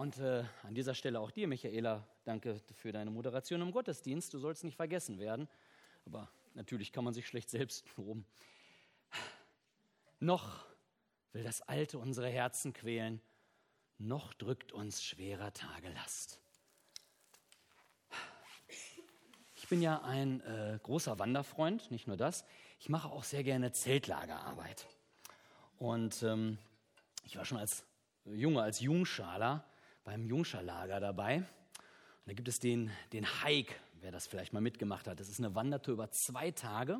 Und äh, an dieser Stelle auch dir, Michaela, danke für deine Moderation im Gottesdienst. Du sollst nicht vergessen werden. Aber natürlich kann man sich schlecht selbst loben. Noch will das Alte unsere Herzen quälen, noch drückt uns schwerer Tage Last. Ich bin ja ein äh, großer Wanderfreund, nicht nur das. Ich mache auch sehr gerne Zeltlagerarbeit. Und ähm, ich war schon als Junge, als Jungschaler beim Jungscherlager dabei. Und da gibt es den, den Hike, wer das vielleicht mal mitgemacht hat. Das ist eine Wandertour über zwei Tage.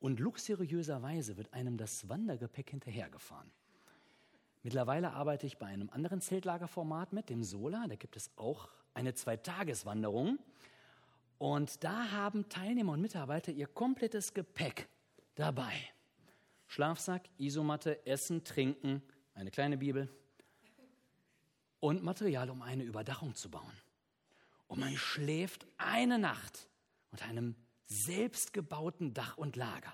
Und luxuriöserweise wird einem das Wandergepäck hinterhergefahren. Mittlerweile arbeite ich bei einem anderen Zeltlagerformat mit, dem Sola. Da gibt es auch eine Zweitageswanderung. Und da haben Teilnehmer und Mitarbeiter ihr komplettes Gepäck dabei. Schlafsack, Isomatte, Essen, Trinken, eine kleine Bibel und Material, um eine Überdachung zu bauen. Und man schläft eine Nacht unter einem selbstgebauten Dach und Lager.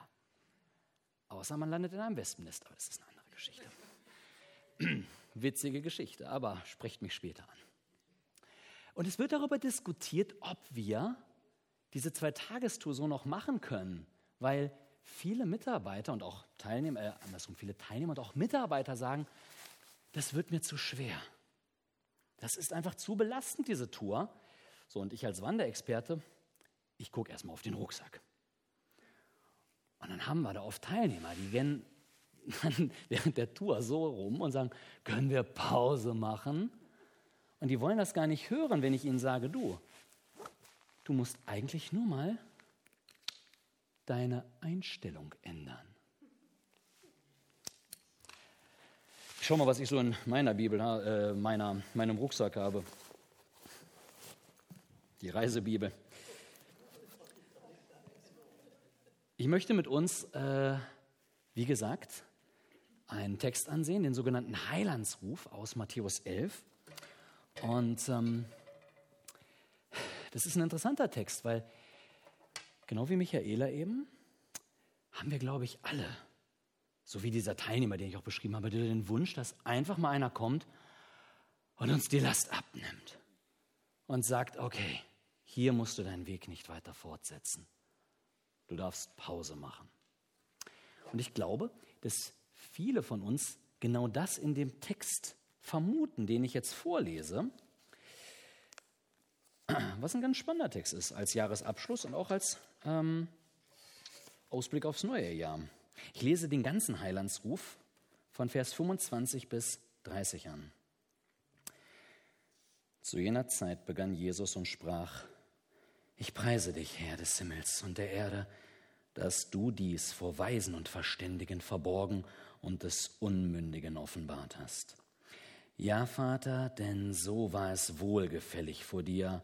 Außer man landet in einem Wespennest, aber das ist eine andere Geschichte. Witzige Geschichte, aber sprecht mich später an. Und es wird darüber diskutiert, ob wir diese Zwei-Tagestour so noch machen können, weil viele Mitarbeiter und auch Teilnehmer, äh, andersrum, viele Teilnehmer und auch Mitarbeiter sagen, das wird mir zu schwer. Das ist einfach zu belastend, diese Tour. So, und ich als Wanderexperte, ich gucke erstmal auf den Rucksack. Und dann haben wir da oft Teilnehmer, die gehen dann während der Tour so rum und sagen, können wir Pause machen? Und die wollen das gar nicht hören, wenn ich ihnen sage, du, du musst eigentlich nur mal deine Einstellung ändern. Schau mal, was ich so in meiner Bibel, äh, meiner, meinem Rucksack habe. Die Reisebibel. Ich möchte mit uns, äh, wie gesagt, einen Text ansehen, den sogenannten Heilandsruf aus Matthäus 11. Und ähm, das ist ein interessanter Text, weil genau wie Michaela eben, haben wir, glaube ich, alle, so wie dieser Teilnehmer, den ich auch beschrieben habe, den Wunsch, dass einfach mal einer kommt und uns die Last abnimmt und sagt, okay, hier musst du deinen Weg nicht weiter fortsetzen. Du darfst Pause machen. Und ich glaube, dass viele von uns genau das in dem Text vermuten, den ich jetzt vorlese, was ein ganz spannender Text ist als Jahresabschluss und auch als ähm, Ausblick aufs neue Jahr. Ich lese den ganzen Heilandsruf von Vers 25 bis 30 an. Zu jener Zeit begann Jesus und sprach, ich preise dich, Herr des Himmels und der Erde, dass du dies vor Weisen und Verständigen verborgen und des Unmündigen offenbart hast. Ja, Vater, denn so war es wohlgefällig vor dir.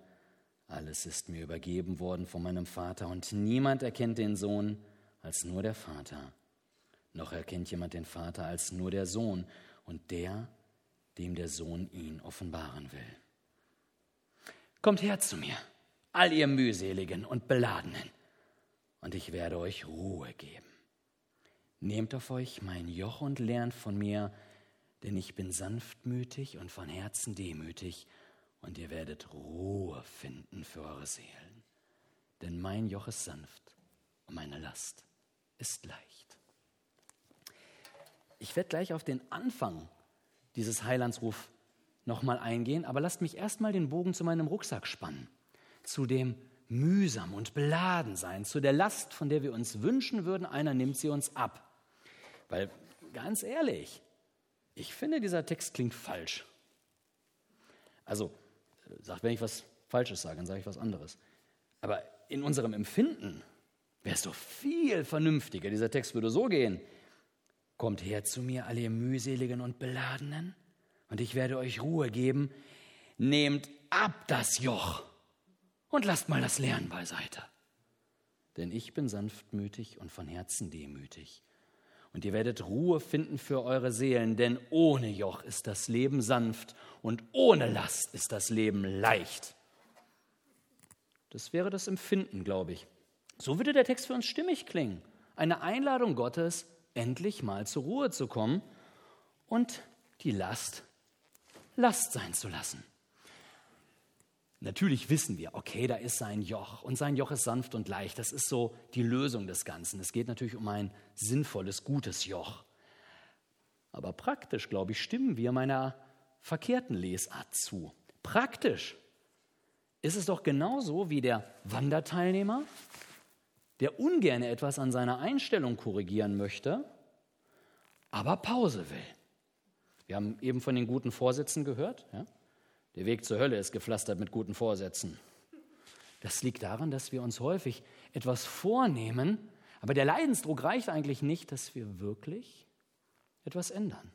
Alles ist mir übergeben worden von meinem Vater, und niemand erkennt den Sohn als nur der Vater. Noch erkennt jemand den Vater als nur der Sohn und der, dem der Sohn ihn offenbaren will. Kommt her zu mir all ihr mühseligen und beladenen, und ich werde euch Ruhe geben. Nehmt auf euch mein Joch und lernt von mir, denn ich bin sanftmütig und von Herzen demütig, und ihr werdet Ruhe finden für eure Seelen. Denn mein Joch ist sanft und meine Last ist leicht. Ich werde gleich auf den Anfang dieses Heilandsruf nochmal eingehen, aber lasst mich erstmal den Bogen zu meinem Rucksack spannen zu dem mühsam und beladen sein, zu der Last, von der wir uns wünschen würden, einer nimmt sie uns ab. Weil ganz ehrlich, ich finde, dieser Text klingt falsch. Also, sagt, wenn ich was Falsches sage, dann sage ich was anderes. Aber in unserem Empfinden wäre es doch viel vernünftiger. Dieser Text würde so gehen. Kommt her zu mir, alle ihr mühseligen und beladenen, und ich werde euch Ruhe geben. Nehmt ab das Joch und lasst mal das Lernen beiseite. Denn ich bin sanftmütig und von Herzen demütig. Und ihr werdet Ruhe finden für eure Seelen, denn ohne Joch ist das Leben sanft und ohne Last ist das Leben leicht. Das wäre das Empfinden, glaube ich. So würde der Text für uns stimmig klingen. Eine Einladung Gottes, endlich mal zur Ruhe zu kommen und die Last Last sein zu lassen. Natürlich wissen wir, okay, da ist sein Joch und sein Joch ist sanft und leicht. Das ist so die Lösung des Ganzen. Es geht natürlich um ein sinnvolles, gutes Joch. Aber praktisch, glaube ich, stimmen wir meiner verkehrten Lesart zu. Praktisch ist es doch genauso wie der Wanderteilnehmer, der ungern etwas an seiner Einstellung korrigieren möchte, aber Pause will. Wir haben eben von den guten Vorsätzen gehört. Ja? Der Weg zur Hölle ist gepflastert mit guten Vorsätzen. Das liegt daran, dass wir uns häufig etwas vornehmen, aber der Leidensdruck reicht eigentlich nicht, dass wir wirklich etwas ändern.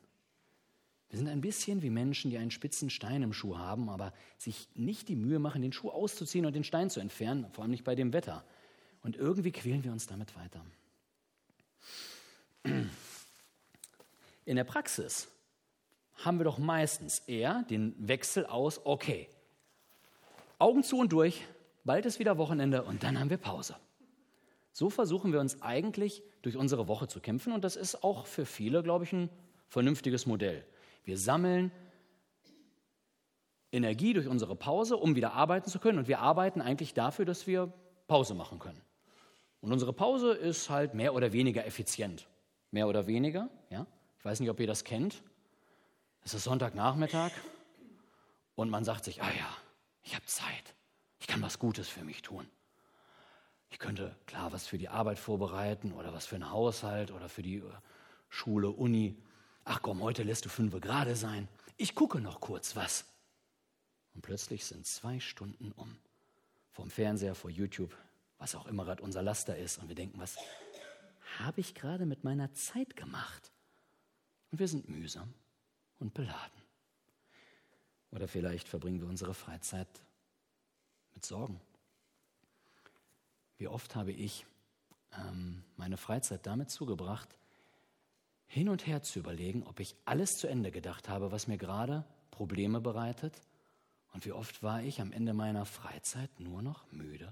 Wir sind ein bisschen wie Menschen, die einen spitzen Stein im Schuh haben, aber sich nicht die Mühe machen, den Schuh auszuziehen und den Stein zu entfernen, vor allem nicht bei dem Wetter. Und irgendwie quälen wir uns damit weiter. In der Praxis haben wir doch meistens eher den Wechsel aus, okay, Augen zu und durch, bald ist wieder Wochenende und dann haben wir Pause. So versuchen wir uns eigentlich durch unsere Woche zu kämpfen und das ist auch für viele, glaube ich, ein vernünftiges Modell. Wir sammeln Energie durch unsere Pause, um wieder arbeiten zu können und wir arbeiten eigentlich dafür, dass wir Pause machen können. Und unsere Pause ist halt mehr oder weniger effizient. Mehr oder weniger, ja. Ich weiß nicht, ob ihr das kennt. Es ist Sonntagnachmittag und man sagt sich, ah ja, ich habe Zeit. Ich kann was Gutes für mich tun. Ich könnte klar was für die Arbeit vorbereiten oder was für einen Haushalt oder für die äh, Schule, Uni. Ach komm, heute lässt du fünf gerade sein. Ich gucke noch kurz was. Und plötzlich sind zwei Stunden um. Vom Fernseher, vor YouTube, was auch immer gerade unser Laster ist. Und wir denken, was habe ich gerade mit meiner Zeit gemacht? Und wir sind mühsam und beladen. Oder vielleicht verbringen wir unsere Freizeit mit Sorgen. Wie oft habe ich ähm, meine Freizeit damit zugebracht, hin und her zu überlegen, ob ich alles zu Ende gedacht habe, was mir gerade Probleme bereitet. Und wie oft war ich am Ende meiner Freizeit nur noch müde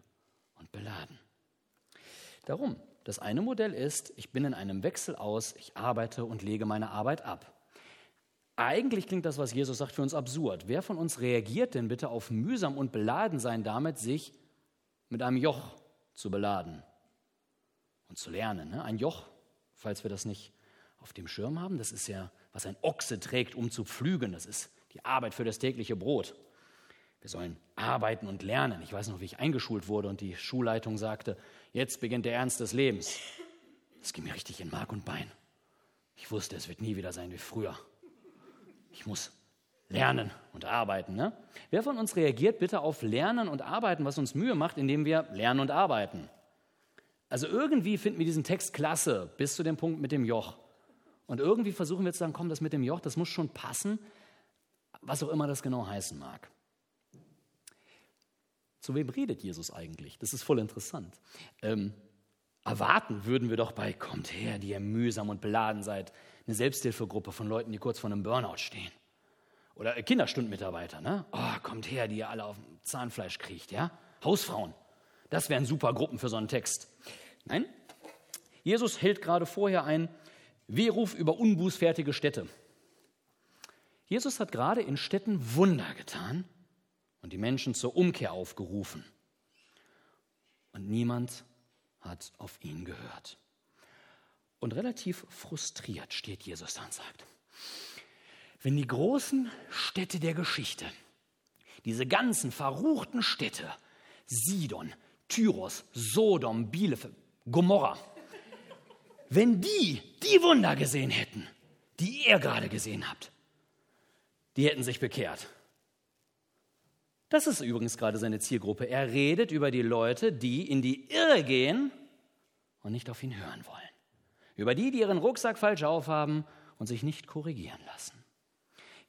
und beladen. Darum, das eine Modell ist, ich bin in einem Wechsel aus, ich arbeite und lege meine Arbeit ab. Eigentlich klingt das, was Jesus sagt, für uns absurd. Wer von uns reagiert denn bitte auf mühsam und beladen sein damit, sich mit einem Joch zu beladen und zu lernen? Ne? Ein Joch, falls wir das nicht auf dem Schirm haben, das ist ja, was ein Ochse trägt, um zu pflügen. Das ist die Arbeit für das tägliche Brot. Wir sollen arbeiten und lernen. Ich weiß noch, wie ich eingeschult wurde und die Schulleitung sagte, jetzt beginnt der Ernst des Lebens. Das ging mir richtig in Mark und Bein. Ich wusste, es wird nie wieder sein wie früher. Ich muss lernen und arbeiten. Ne? Wer von uns reagiert bitte auf Lernen und Arbeiten, was uns Mühe macht, indem wir lernen und arbeiten? Also irgendwie finden wir diesen Text klasse, bis zu dem Punkt mit dem Joch. Und irgendwie versuchen wir zu sagen, komm, das mit dem Joch, das muss schon passen, was auch immer das genau heißen mag. Zu wem redet Jesus eigentlich? Das ist voll interessant. Ähm, erwarten würden wir doch bei, kommt her, die ihr mühsam und beladen seid, eine Selbsthilfegruppe von Leuten, die kurz vor einem Burnout stehen. Oder Kinderstundmitarbeiter, ne? Oh, kommt her, die ihr alle auf Zahnfleisch kriegt, ja? Hausfrauen. Das wären super Gruppen für so einen Text. Nein? Jesus hält gerade vorher ein Wehruf über unbußfertige Städte. Jesus hat gerade in Städten Wunder getan und die Menschen zur Umkehr aufgerufen. Und niemand hat auf ihn gehört. Und relativ frustriert steht Jesus da und sagt, wenn die großen Städte der Geschichte, diese ganzen verruchten Städte, Sidon, Tyros, Sodom, Bielefeld, Gomorra, wenn die die Wunder gesehen hätten, die ihr gerade gesehen habt, die hätten sich bekehrt. Das ist übrigens gerade seine Zielgruppe. Er redet über die Leute, die in die Irre gehen und nicht auf ihn hören wollen. Über die, die ihren Rucksack falsch aufhaben und sich nicht korrigieren lassen.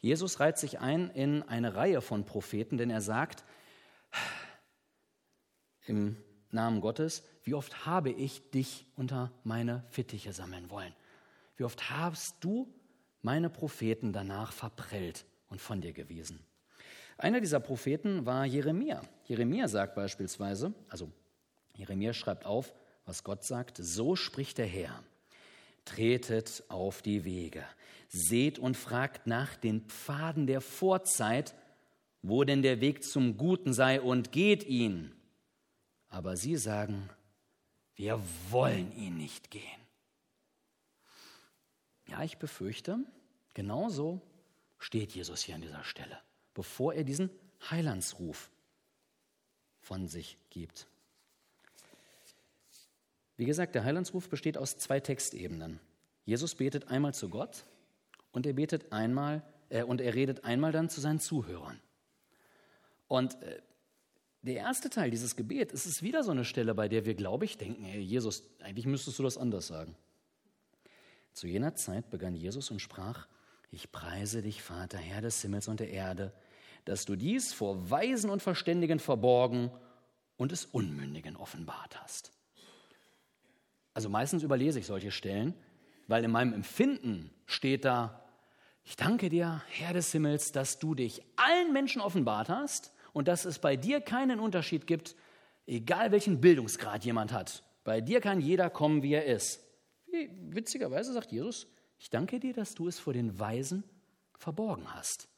Jesus reiht sich ein in eine Reihe von Propheten, denn er sagt im Namen Gottes, wie oft habe ich dich unter meine Fittiche sammeln wollen? Wie oft hast du meine Propheten danach verprellt und von dir gewiesen? Einer dieser Propheten war Jeremia. Jeremia sagt beispielsweise, also Jeremia schreibt auf, was Gott sagt, so spricht der Herr. Tretet auf die Wege, seht und fragt nach den Pfaden der Vorzeit, wo denn der Weg zum Guten sei und geht ihn. Aber sie sagen, wir wollen ihn nicht gehen. Ja, ich befürchte, genauso steht Jesus hier an dieser Stelle, bevor er diesen Heilandsruf von sich gibt. Wie gesagt, der Heilandsruf besteht aus zwei Textebenen. Jesus betet einmal zu Gott und er betet einmal äh, und er redet einmal dann zu seinen Zuhörern. Und äh, der erste Teil dieses Gebets ist es wieder so eine Stelle, bei der wir, glaube ich, denken, hey Jesus, eigentlich müsstest du das anders sagen. Zu jener Zeit begann Jesus und sprach, ich preise dich, Vater, Herr des Himmels und der Erde, dass du dies vor Weisen und Verständigen verborgen und es Unmündigen offenbart hast. Also meistens überlese ich solche Stellen, weil in meinem Empfinden steht da, ich danke dir, Herr des Himmels, dass du dich allen Menschen offenbart hast und dass es bei dir keinen Unterschied gibt, egal welchen Bildungsgrad jemand hat. Bei dir kann jeder kommen, wie er ist. Witzigerweise sagt Jesus, ich danke dir, dass du es vor den Weisen verborgen hast.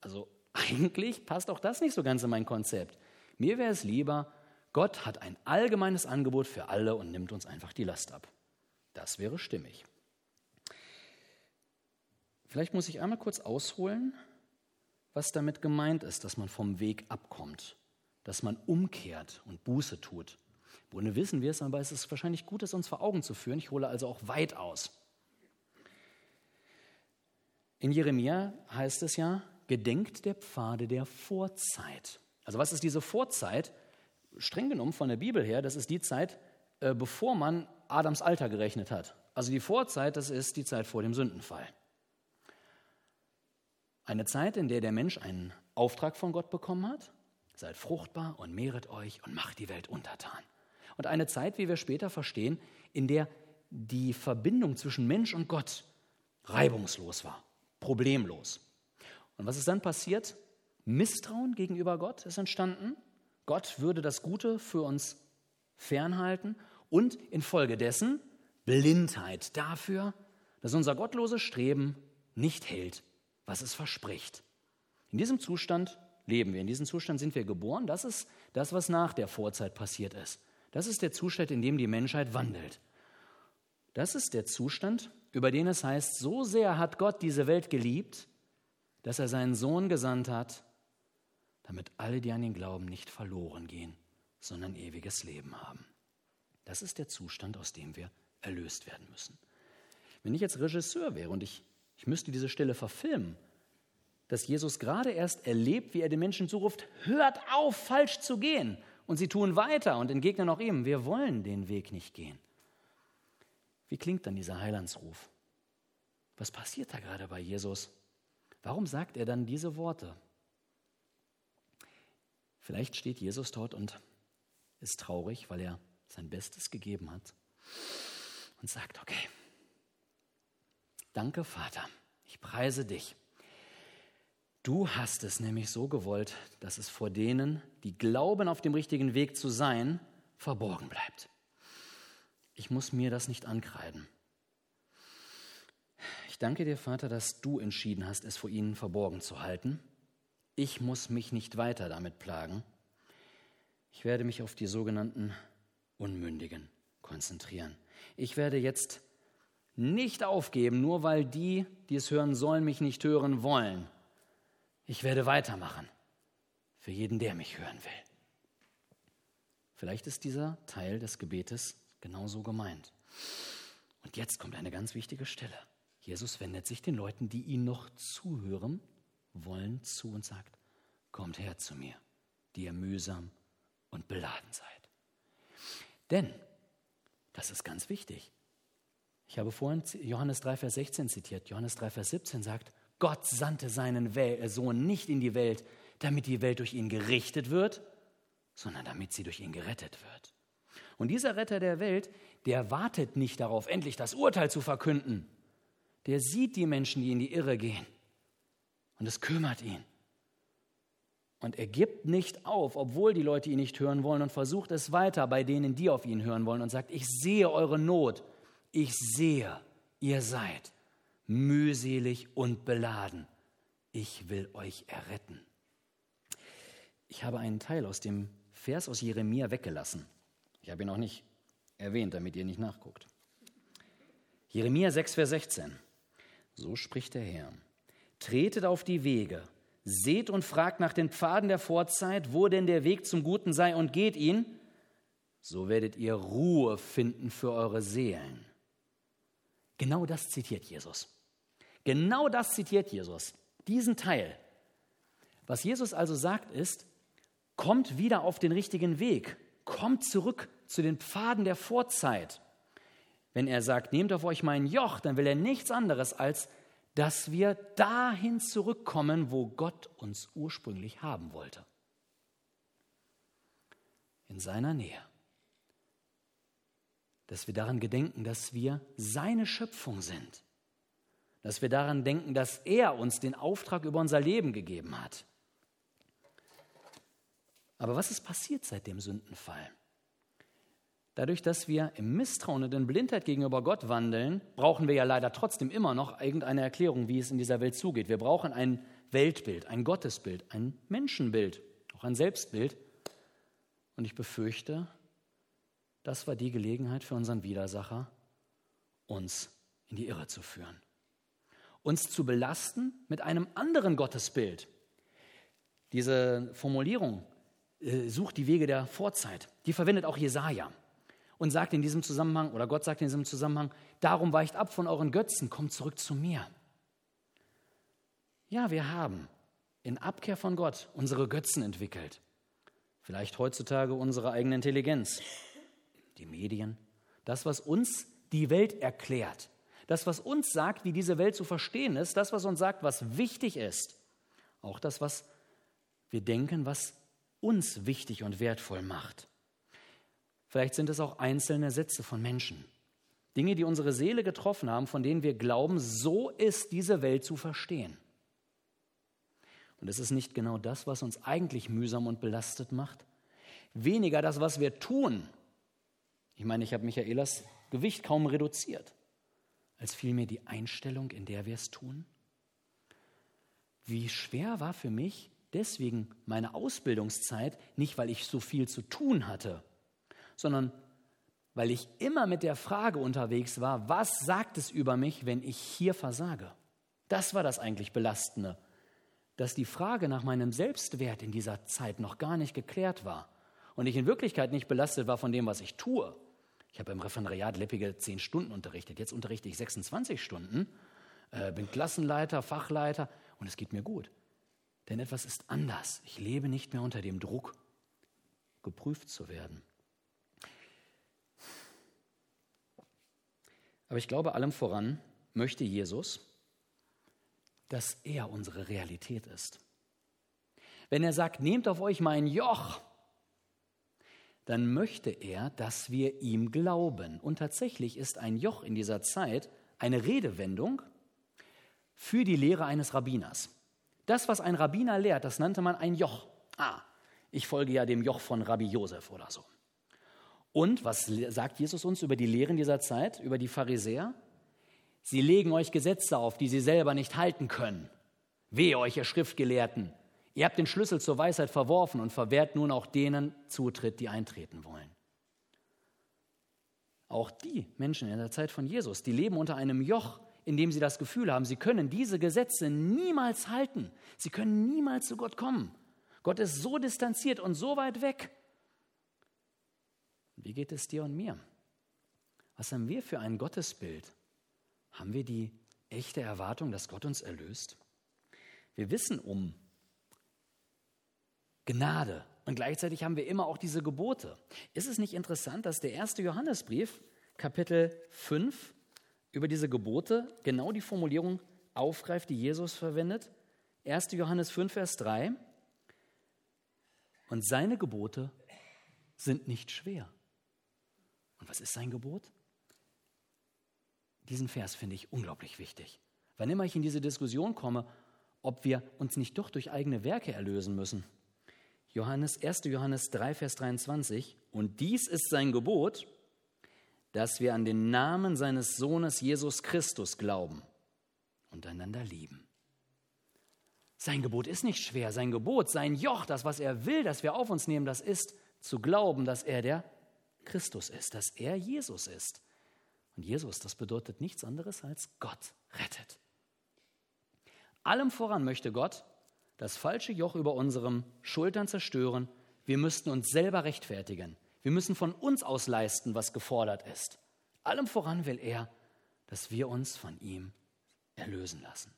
Also eigentlich passt auch das nicht so ganz in mein Konzept. Mir wäre es lieber, Gott hat ein allgemeines Angebot für alle und nimmt uns einfach die Last ab. Das wäre stimmig. Vielleicht muss ich einmal kurz ausholen, was damit gemeint ist, dass man vom Weg abkommt, dass man umkehrt und Buße tut. Wohl wissen wir es, aber es ist wahrscheinlich gut, es uns vor Augen zu führen. Ich hole also auch weit aus. In Jeremia heißt es ja, gedenkt der Pfade der Vorzeit. Also was ist diese Vorzeit? Streng genommen von der Bibel her, das ist die Zeit, äh, bevor man Adams Alter gerechnet hat. Also die Vorzeit, das ist die Zeit vor dem Sündenfall. Eine Zeit, in der der Mensch einen Auftrag von Gott bekommen hat, seid fruchtbar und mehret euch und macht die Welt untertan. Und eine Zeit, wie wir später verstehen, in der die Verbindung zwischen Mensch und Gott reibungslos war, problemlos. Und was ist dann passiert? Misstrauen gegenüber Gott ist entstanden. Gott würde das Gute für uns fernhalten und infolgedessen Blindheit dafür, dass unser gottloses Streben nicht hält, was es verspricht. In diesem Zustand leben wir, in diesem Zustand sind wir geboren. Das ist das, was nach der Vorzeit passiert ist. Das ist der Zustand, in dem die Menschheit wandelt. Das ist der Zustand, über den es heißt, so sehr hat Gott diese Welt geliebt, dass er seinen Sohn gesandt hat, damit alle, die an ihn glauben, nicht verloren gehen, sondern ewiges Leben haben. Das ist der Zustand, aus dem wir erlöst werden müssen. Wenn ich jetzt Regisseur wäre und ich, ich müsste diese Stelle verfilmen, dass Jesus gerade erst erlebt, wie er den Menschen zuruft, hört auf, falsch zu gehen. Und sie tun weiter und entgegnen auch ihm, wir wollen den Weg nicht gehen. Wie klingt dann dieser Heilandsruf? Was passiert da gerade bei Jesus? Warum sagt er dann diese Worte? Vielleicht steht Jesus dort und ist traurig, weil er sein Bestes gegeben hat und sagt, okay, danke Vater, ich preise dich. Du hast es nämlich so gewollt, dass es vor denen, die glauben, auf dem richtigen Weg zu sein, verborgen bleibt. Ich muss mir das nicht ankreiden. Ich danke dir, Vater, dass du entschieden hast, es vor ihnen verborgen zu halten. Ich muss mich nicht weiter damit plagen. Ich werde mich auf die sogenannten Unmündigen konzentrieren. Ich werde jetzt nicht aufgeben, nur weil die, die es hören sollen, mich nicht hören wollen. Ich werde weitermachen für jeden, der mich hören will. Vielleicht ist dieser Teil des Gebetes genauso gemeint. Und jetzt kommt eine ganz wichtige Stelle. Jesus wendet sich den Leuten, die ihn noch zuhören wollen, zu und sagt, kommt her zu mir, die ihr mühsam und beladen seid. Denn, das ist ganz wichtig, ich habe vorhin Johannes 3, Vers 16 zitiert. Johannes 3, Vers 17 sagt, Gott sandte seinen äh, Sohn nicht in die Welt, damit die Welt durch ihn gerichtet wird, sondern damit sie durch ihn gerettet wird. Und dieser Retter der Welt, der wartet nicht darauf, endlich das Urteil zu verkünden. Der sieht die Menschen, die in die Irre gehen. Und es kümmert ihn. Und er gibt nicht auf, obwohl die Leute ihn nicht hören wollen und versucht es weiter bei denen, die auf ihn hören wollen und sagt, ich sehe eure Not, ich sehe, ihr seid mühselig und beladen. Ich will euch erretten. Ich habe einen Teil aus dem Vers aus Jeremia weggelassen. Ich habe ihn auch nicht erwähnt, damit ihr nicht nachguckt. Jeremia 6, Vers 16. So spricht der Herr. Tretet auf die Wege, seht und fragt nach den Pfaden der Vorzeit, wo denn der Weg zum Guten sei, und geht ihn, so werdet ihr Ruhe finden für eure Seelen. Genau das zitiert Jesus. Genau das zitiert Jesus, diesen Teil. Was Jesus also sagt ist, kommt wieder auf den richtigen Weg, kommt zurück zu den Pfaden der Vorzeit. Wenn er sagt, nehmt auf euch mein Joch, dann will er nichts anderes, als dass wir dahin zurückkommen, wo Gott uns ursprünglich haben wollte. In seiner Nähe. Dass wir daran gedenken, dass wir seine Schöpfung sind. Dass wir daran denken, dass er uns den Auftrag über unser Leben gegeben hat. Aber was ist passiert seit dem Sündenfall? Dadurch, dass wir im Misstrauen und in Blindheit gegenüber Gott wandeln, brauchen wir ja leider trotzdem immer noch irgendeine Erklärung, wie es in dieser Welt zugeht. Wir brauchen ein Weltbild, ein Gottesbild, ein Menschenbild, auch ein Selbstbild. Und ich befürchte, das war die Gelegenheit für unseren Widersacher, uns in die Irre zu führen. Uns zu belasten mit einem anderen Gottesbild. Diese Formulierung äh, sucht die Wege der Vorzeit, die verwendet auch Jesaja und sagt in diesem Zusammenhang, oder Gott sagt in diesem Zusammenhang, darum weicht ab von euren Götzen, kommt zurück zu mir. Ja, wir haben in Abkehr von Gott unsere Götzen entwickelt. Vielleicht heutzutage unsere eigene Intelligenz, die Medien, das, was uns die Welt erklärt, das, was uns sagt, wie diese Welt zu verstehen ist, das, was uns sagt, was wichtig ist, auch das, was wir denken, was uns wichtig und wertvoll macht. Vielleicht sind es auch einzelne Sätze von Menschen. Dinge, die unsere Seele getroffen haben, von denen wir glauben, so ist diese Welt zu verstehen. Und es ist nicht genau das, was uns eigentlich mühsam und belastet macht. Weniger das, was wir tun. Ich meine, ich habe Michaelas Gewicht kaum reduziert, als vielmehr die Einstellung, in der wir es tun. Wie schwer war für mich deswegen meine Ausbildungszeit, nicht weil ich so viel zu tun hatte, sondern weil ich immer mit der Frage unterwegs war, was sagt es über mich, wenn ich hier versage? Das war das eigentlich Belastende, dass die Frage nach meinem Selbstwert in dieser Zeit noch gar nicht geklärt war und ich in Wirklichkeit nicht belastet war von dem, was ich tue. Ich habe im Referendariat leppige zehn Stunden unterrichtet, jetzt unterrichte ich 26 Stunden, äh, bin Klassenleiter, Fachleiter und es geht mir gut. Denn etwas ist anders. Ich lebe nicht mehr unter dem Druck, geprüft zu werden. Aber ich glaube, allem voran möchte Jesus, dass er unsere Realität ist. Wenn er sagt, nehmt auf euch mein Joch, dann möchte er, dass wir ihm glauben. Und tatsächlich ist ein Joch in dieser Zeit eine Redewendung für die Lehre eines Rabbiners. Das, was ein Rabbiner lehrt, das nannte man ein Joch. Ah, ich folge ja dem Joch von Rabbi Josef oder so. Und was sagt Jesus uns über die Lehren dieser Zeit, über die Pharisäer? Sie legen euch Gesetze auf, die sie selber nicht halten können. Wehe euch, ihr Schriftgelehrten. Ihr habt den Schlüssel zur Weisheit verworfen und verwehrt nun auch denen Zutritt, die eintreten wollen. Auch die Menschen in der Zeit von Jesus, die leben unter einem Joch, in dem sie das Gefühl haben, sie können diese Gesetze niemals halten. Sie können niemals zu Gott kommen. Gott ist so distanziert und so weit weg. Wie geht es dir und mir? Was haben wir für ein Gottesbild? Haben wir die echte Erwartung, dass Gott uns erlöst? Wir wissen um Gnade und gleichzeitig haben wir immer auch diese Gebote. Ist es nicht interessant, dass der erste Johannesbrief, Kapitel 5, über diese Gebote genau die Formulierung aufgreift, die Jesus verwendet? 1. Johannes 5, Vers 3. Und seine Gebote sind nicht schwer. Was ist sein Gebot? Diesen Vers finde ich unglaublich wichtig. Wann immer ich in diese Diskussion komme, ob wir uns nicht doch durch eigene Werke erlösen müssen. Johannes, 1. Johannes 3, Vers 23. Und dies ist sein Gebot, dass wir an den Namen seines Sohnes Jesus Christus glauben und einander lieben. Sein Gebot ist nicht schwer. Sein Gebot, sein Joch, das, was er will, dass wir auf uns nehmen, das ist zu glauben, dass er der Christus ist, dass er Jesus ist. Und Jesus, das bedeutet nichts anderes als Gott rettet. Allem voran möchte Gott das falsche Joch über unseren Schultern zerstören. Wir müssten uns selber rechtfertigen. Wir müssen von uns aus leisten, was gefordert ist. Allem voran will er, dass wir uns von ihm erlösen lassen.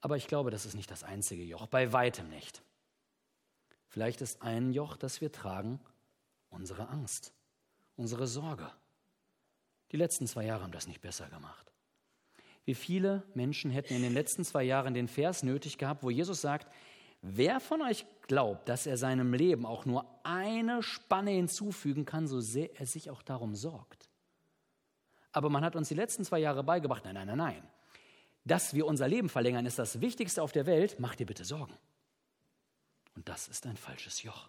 Aber ich glaube, das ist nicht das einzige Joch, bei weitem nicht. Vielleicht ist ein Joch, das wir tragen, unsere Angst, unsere Sorge. Die letzten zwei Jahre haben das nicht besser gemacht. Wie viele Menschen hätten in den letzten zwei Jahren den Vers nötig gehabt, wo Jesus sagt, wer von euch glaubt, dass er seinem Leben auch nur eine Spanne hinzufügen kann, so sehr er sich auch darum sorgt. Aber man hat uns die letzten zwei Jahre beigebracht, nein, nein, nein, nein. Dass wir unser Leben verlängern, ist das Wichtigste auf der Welt. Mach dir bitte Sorgen. Und das ist ein falsches Joch.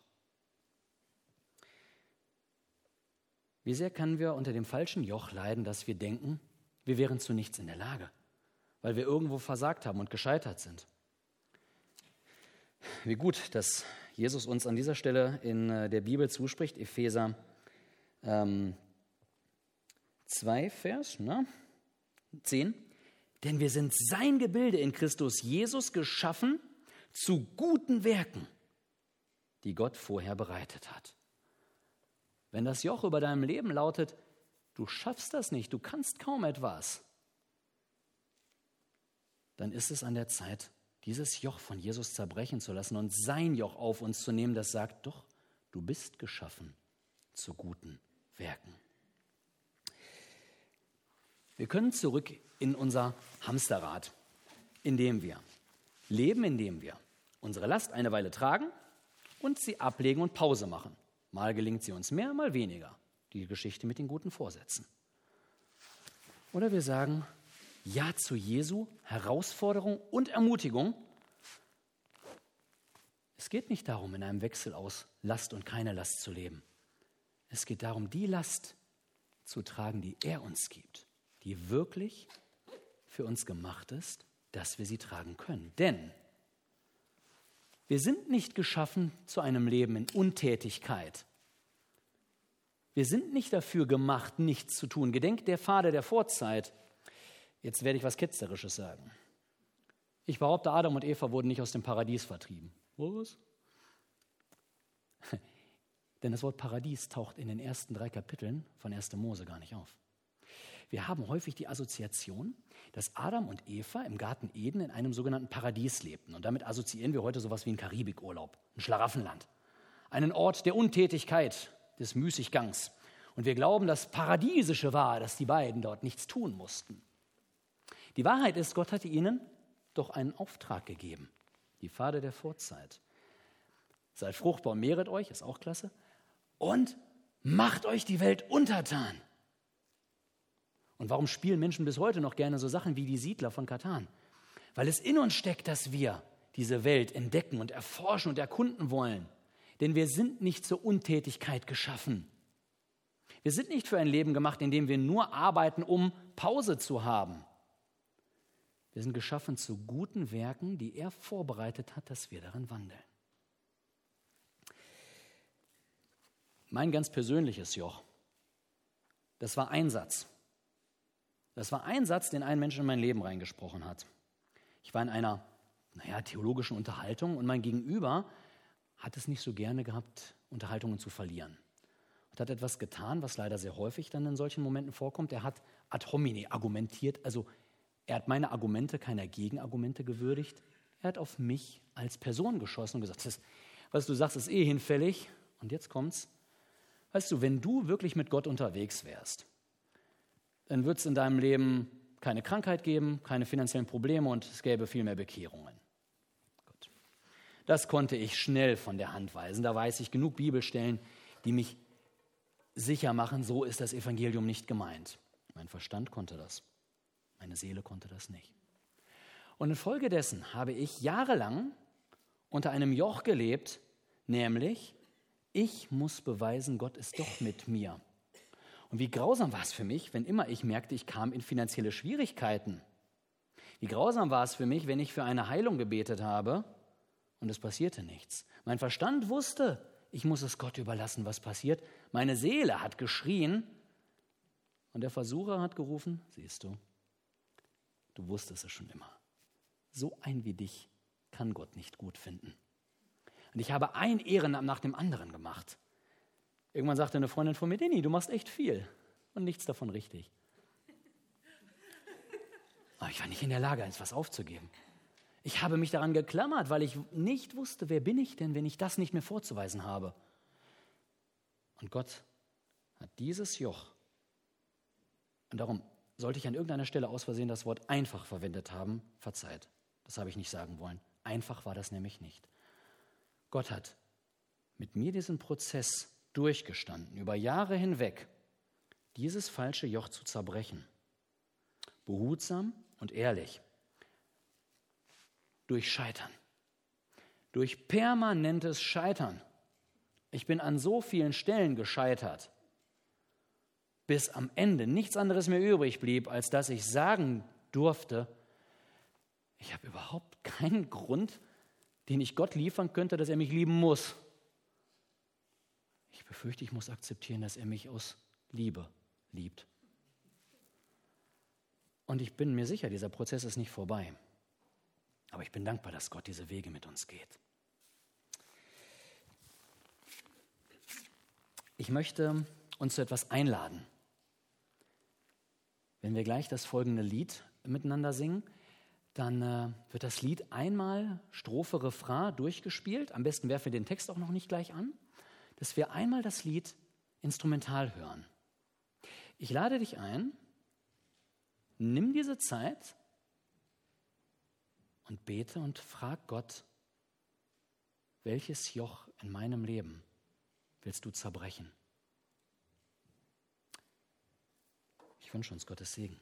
Wie sehr können wir unter dem falschen Joch leiden, dass wir denken, wir wären zu nichts in der Lage, weil wir irgendwo versagt haben und gescheitert sind. Wie gut, dass Jesus uns an dieser Stelle in äh, der Bibel zuspricht, Epheser ähm, 2, Vers ne? 10. Denn wir sind sein Gebilde in Christus Jesus geschaffen zu guten Werken, die Gott vorher bereitet hat. Wenn das Joch über deinem Leben lautet, du schaffst das nicht, du kannst kaum etwas, dann ist es an der Zeit, dieses Joch von Jesus zerbrechen zu lassen und sein Joch auf uns zu nehmen, das sagt, doch, du bist geschaffen zu guten Werken. Wir können zurück in unser Hamsterrad, in dem wir leben, in dem wir unsere Last eine Weile tragen und sie ablegen und Pause machen. Mal gelingt sie uns mehr, mal weniger. Die Geschichte mit den guten Vorsätzen. Oder wir sagen Ja zu Jesu, Herausforderung und Ermutigung. Es geht nicht darum, in einem Wechsel aus Last und keine Last zu leben. Es geht darum, die Last zu tragen, die er uns gibt, die wirklich für uns gemacht ist, dass wir sie tragen können. Denn wir sind nicht geschaffen zu einem Leben in Untätigkeit, wir sind nicht dafür gemacht, nichts zu tun. Gedenkt der Vater der Vorzeit. Jetzt werde ich was Ketzerisches sagen. Ich behaupte, Adam und Eva wurden nicht aus dem Paradies vertrieben. Was? Denn das Wort Paradies taucht in den ersten drei Kapiteln von 1. Mose gar nicht auf. Wir haben häufig die Assoziation, dass Adam und Eva im Garten Eden in einem sogenannten Paradies lebten. Und damit assoziieren wir heute sowas wie einen Karibikurlaub, ein Schlaraffenland, einen Ort der Untätigkeit, des Müßiggangs. Und wir glauben, das Paradiesische war, dass die beiden dort nichts tun mussten. Die Wahrheit ist, Gott hatte ihnen doch einen Auftrag gegeben. Die Pfade der Vorzeit. Seid fruchtbar und mehret euch, ist auch klasse. Und macht euch die Welt untertan. Und warum spielen Menschen bis heute noch gerne so Sachen wie die Siedler von Katan? Weil es in uns steckt, dass wir diese Welt entdecken und erforschen und erkunden wollen. Denn wir sind nicht zur Untätigkeit geschaffen. Wir sind nicht für ein Leben gemacht, in dem wir nur arbeiten, um Pause zu haben. Wir sind geschaffen zu guten Werken, die er vorbereitet hat, dass wir darin wandeln. Mein ganz persönliches Joch, das war ein Satz. Das war ein Satz, den ein Mensch in mein Leben reingesprochen hat. Ich war in einer naja, theologischen Unterhaltung und mein Gegenüber hat es nicht so gerne gehabt, Unterhaltungen zu verlieren. Und hat etwas getan, was leider sehr häufig dann in solchen Momenten vorkommt. Er hat ad homine argumentiert, also er hat meine Argumente keiner Gegenargumente gewürdigt. Er hat auf mich als Person geschossen und gesagt, das, was du sagst, ist eh hinfällig. Und jetzt kommt's. Weißt du, wenn du wirklich mit Gott unterwegs wärst, dann wird es in deinem Leben keine Krankheit geben, keine finanziellen Probleme und es gäbe viel mehr Bekehrungen. Das konnte ich schnell von der Hand weisen. Da weiß ich genug Bibelstellen, die mich sicher machen, so ist das Evangelium nicht gemeint. Mein Verstand konnte das, meine Seele konnte das nicht. Und infolgedessen habe ich jahrelang unter einem Joch gelebt, nämlich ich muss beweisen, Gott ist doch mit mir. Und wie grausam war es für mich, wenn immer ich merkte, ich kam in finanzielle Schwierigkeiten Wie grausam war es für mich, wenn ich für eine Heilung gebetet habe und es passierte nichts. Mein Verstand wusste, ich muss es Gott überlassen, was passiert. Meine Seele hat geschrien und der Versucher hat gerufen, siehst du, du wusstest es schon immer. So ein wie dich kann Gott nicht gut finden. Und ich habe ein Ehrenamt nach dem anderen gemacht. Irgendwann sagte eine Freundin von mir, Dini, du machst echt viel und nichts davon richtig. Aber ich war nicht in der Lage, etwas aufzugeben. Ich habe mich daran geklammert, weil ich nicht wusste, wer bin ich denn, wenn ich das nicht mehr vorzuweisen habe. Und Gott hat dieses Joch, und darum sollte ich an irgendeiner Stelle aus Versehen das Wort einfach verwendet haben, verzeiht. Das habe ich nicht sagen wollen. Einfach war das nämlich nicht. Gott hat mit mir diesen Prozess durchgestanden, über Jahre hinweg, dieses falsche Joch zu zerbrechen. Behutsam und ehrlich. Durch Scheitern. Durch permanentes Scheitern. Ich bin an so vielen Stellen gescheitert, bis am Ende nichts anderes mehr übrig blieb, als dass ich sagen durfte, ich habe überhaupt keinen Grund, den ich Gott liefern könnte, dass er mich lieben muss. Ich befürchte, ich muss akzeptieren, dass er mich aus Liebe liebt. Und ich bin mir sicher, dieser Prozess ist nicht vorbei. Aber ich bin dankbar, dass Gott diese Wege mit uns geht. Ich möchte uns zu etwas einladen. Wenn wir gleich das folgende Lied miteinander singen, dann äh, wird das Lied einmal Strophe, Refrain durchgespielt. Am besten werfen wir den Text auch noch nicht gleich an, dass wir einmal das Lied instrumental hören. Ich lade dich ein, nimm diese Zeit und bete und frag Gott, welches Joch in meinem Leben willst du zerbrechen? Ich wünsche uns Gottes Segen.